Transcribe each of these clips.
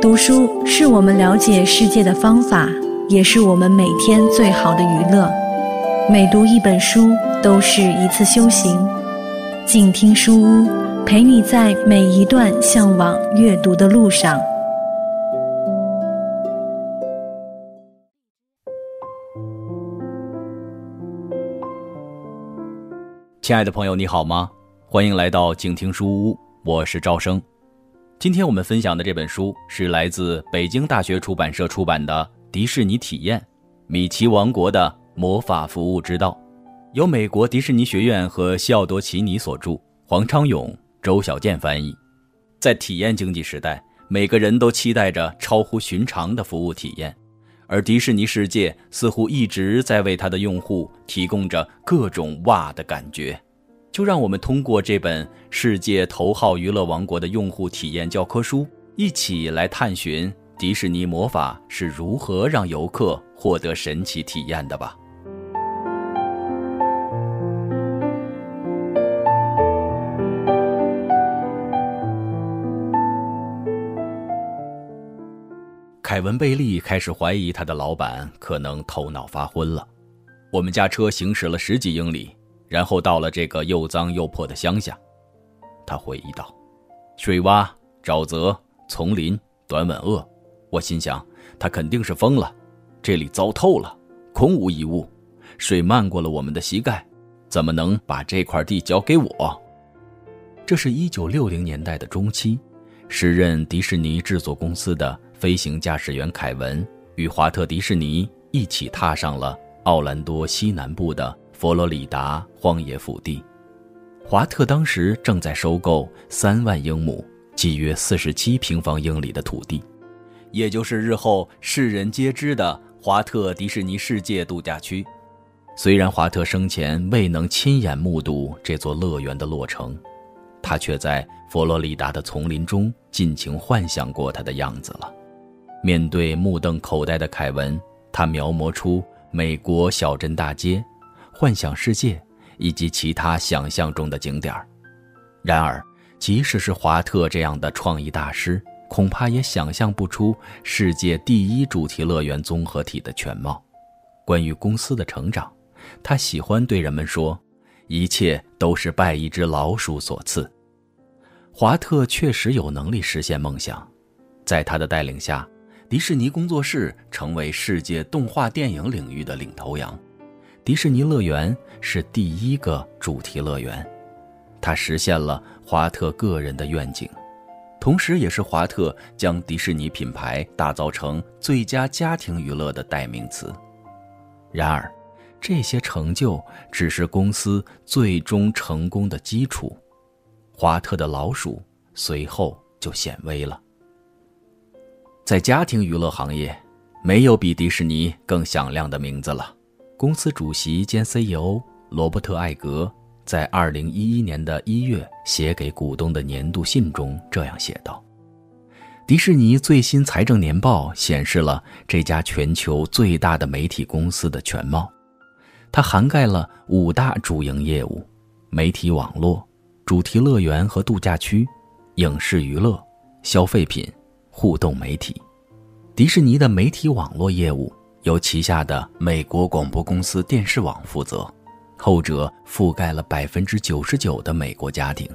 读书是我们了解世界的方法，也是我们每天最好的娱乐。每读一本书，都是一次修行。静听书屋，陪你在每一段向往阅读的路上。亲爱的朋友，你好吗？欢迎来到静听书屋，我是赵生。今天我们分享的这本书是来自北京大学出版社出版的《迪士尼体验：米奇王国的魔法服务之道》，由美国迪士尼学院和西奥多·奇尼所著，黄昌勇、周小健翻译。在体验经济时代，每个人都期待着超乎寻常的服务体验，而迪士尼世界似乎一直在为它的用户提供着各种哇的感觉。就让我们通过这本世界头号娱乐王国的用户体验教科书，一起来探寻迪士尼魔法是如何让游客获得神奇体验的吧。凯文·贝利开始怀疑他的老板可能头脑发昏了。我们驾车行驶了十几英里。然后到了这个又脏又破的乡下，他回忆道：“水洼、沼泽、丛林、短吻鳄。”我心想，他肯定是疯了。这里糟透了，空无一物，水漫过了我们的膝盖，怎么能把这块地交给我？这是一九六零年代的中期，时任迪士尼制作公司的飞行驾驶员凯文与华特迪士尼一起踏上了奥兰多西南部的。佛罗里达荒野腹地，华特当时正在收购三万英亩（即约四十七平方英里）的土地，也就是日后世人皆知的华特迪士尼世界度假区。虽然华特生前未能亲眼目睹这座乐园的落成，他却在佛罗里达的丛林中尽情幻想过它的样子了。面对目瞪口呆的凯文，他描摹出美国小镇大街。幻想世界以及其他想象中的景点，然而，即使是华特这样的创意大师，恐怕也想象不出世界第一主题乐园综合体的全貌。关于公司的成长，他喜欢对人们说：“一切都是拜一只老鼠所赐。”华特确实有能力实现梦想，在他的带领下，迪士尼工作室成为世界动画电影领域的领头羊。迪士尼乐园是第一个主题乐园，它实现了华特个人的愿景，同时也是华特将迪士尼品牌打造成最佳家庭娱乐的代名词。然而，这些成就只是公司最终成功的基础。华特的老鼠随后就显微了。在家庭娱乐行业，没有比迪士尼更响亮的名字了。公司主席兼 CEO 罗伯特·艾格在2011年的一月写给股东的年度信中这样写道：“迪士尼最新财政年报显示了这家全球最大的媒体公司的全貌，它涵盖了五大主营业务：媒体网络、主题乐园和度假区、影视娱乐、消费品、互动媒体。迪士尼的媒体网络业务。”由旗下的美国广播公司电视网负责，后者覆盖了百分之九十九的美国家庭，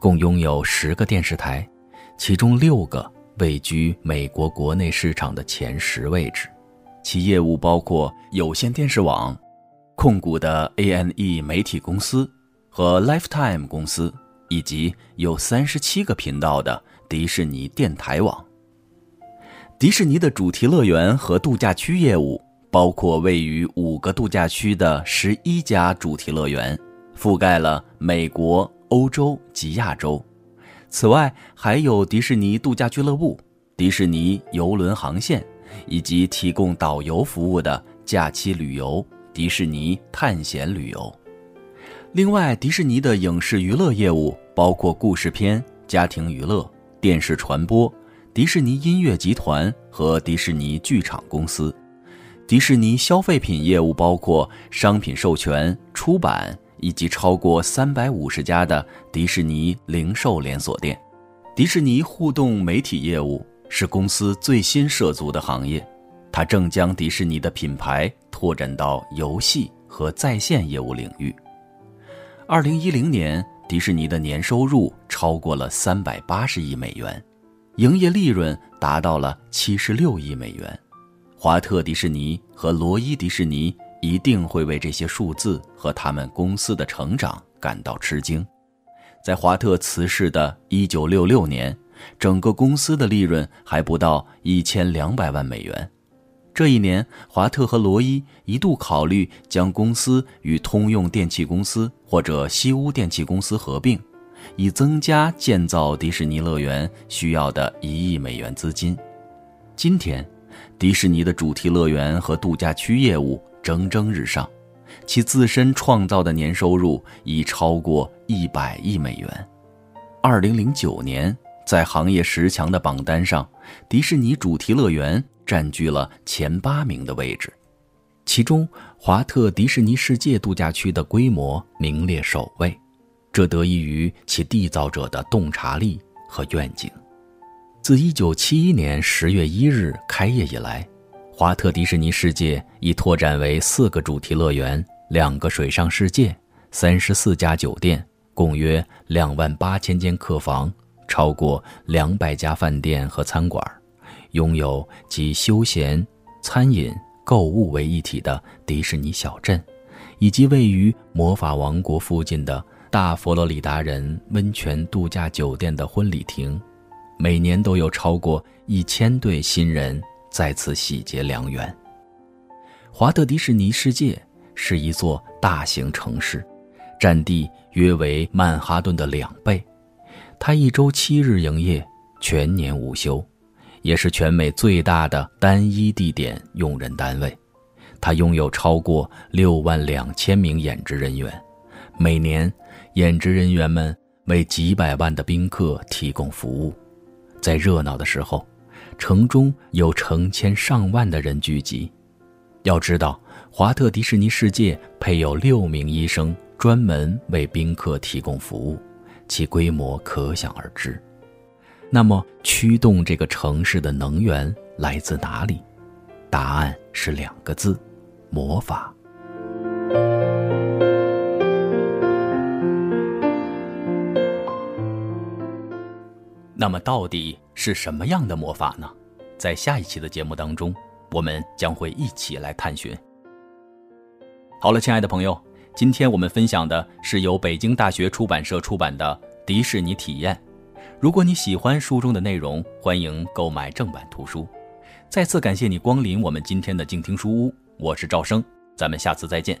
共拥有十个电视台，其中六个位居美国国内市场的前十位置。其业务包括有线电视网控股的 A&E 媒体公司和 Lifetime 公司，以及有三十七个频道的迪士尼电台网。迪士尼的主题乐园和度假区业务包括位于五个度假区的十一家主题乐园，覆盖了美国、欧洲及亚洲。此外，还有迪士尼度假俱乐部、迪士尼游轮航线，以及提供导游服务的假期旅游、迪士尼探险旅游。另外，迪士尼的影视娱乐业务包括故事片、家庭娱乐、电视传播。迪士尼音乐集团和迪士尼剧场公司，迪士尼消费品业务包括商品授权、出版以及超过三百五十家的迪士尼零售连锁店。迪士尼互动媒体业务是公司最新涉足的行业，它正将迪士尼的品牌拓展到游戏和在线业务领域。二零一零年，迪士尼的年收入超过了三百八十亿美元，营业利润达到了七十六亿美元。华特迪士尼和罗伊迪士尼一定会为这些数字和他们公司的成长感到吃惊。在华特辞世的一九六六年，整个公司的利润还不到一千两百万美元。这一年，华特和罗伊一度考虑将公司与通用电气公司或者西屋电气公司合并，以增加建造迪士尼乐园需要的一亿美元资金。今天，迪士尼的主题乐园和度假区业务蒸蒸日上，其自身创造的年收入已超过一百亿美元。二零零九年，在行业十强的榜单上，迪士尼主题乐园。占据了前八名的位置，其中华特迪士尼世界度假区的规模名列首位，这得益于其缔造者的洞察力和愿景。自1971年10月1日开业以来，华特迪士尼世界已拓展为四个主题乐园、两个水上世界、三十四家酒店，共约两万八千间客房，超过两百家饭店和餐馆。拥有集休闲、餐饮、购物为一体的迪士尼小镇，以及位于魔法王国附近的大佛罗里达人温泉度假酒店的婚礼厅，每年都有超过一千对新人在此喜结良缘。华特迪士尼世界是一座大型城市，占地约为曼哈顿的两倍，它一周七日营业，全年无休。也是全美最大的单一地点用人单位，它拥有超过六万两千名演职人员，每年，演职人员们为几百万的宾客提供服务，在热闹的时候，城中有成千上万的人聚集。要知道，华特迪士尼世界配有六名医生专门为宾客提供服务，其规模可想而知。那么，驱动这个城市的能源来自哪里？答案是两个字：魔法。那么，到底是什么样的魔法呢？在下一期的节目当中，我们将会一起来探寻。好了，亲爱的朋友，今天我们分享的是由北京大学出版社出版的《迪士尼体验》。如果你喜欢书中的内容，欢迎购买正版图书。再次感谢你光临我们今天的静听书屋，我是赵生，咱们下次再见。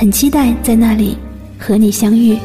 很期待在那里和你相遇。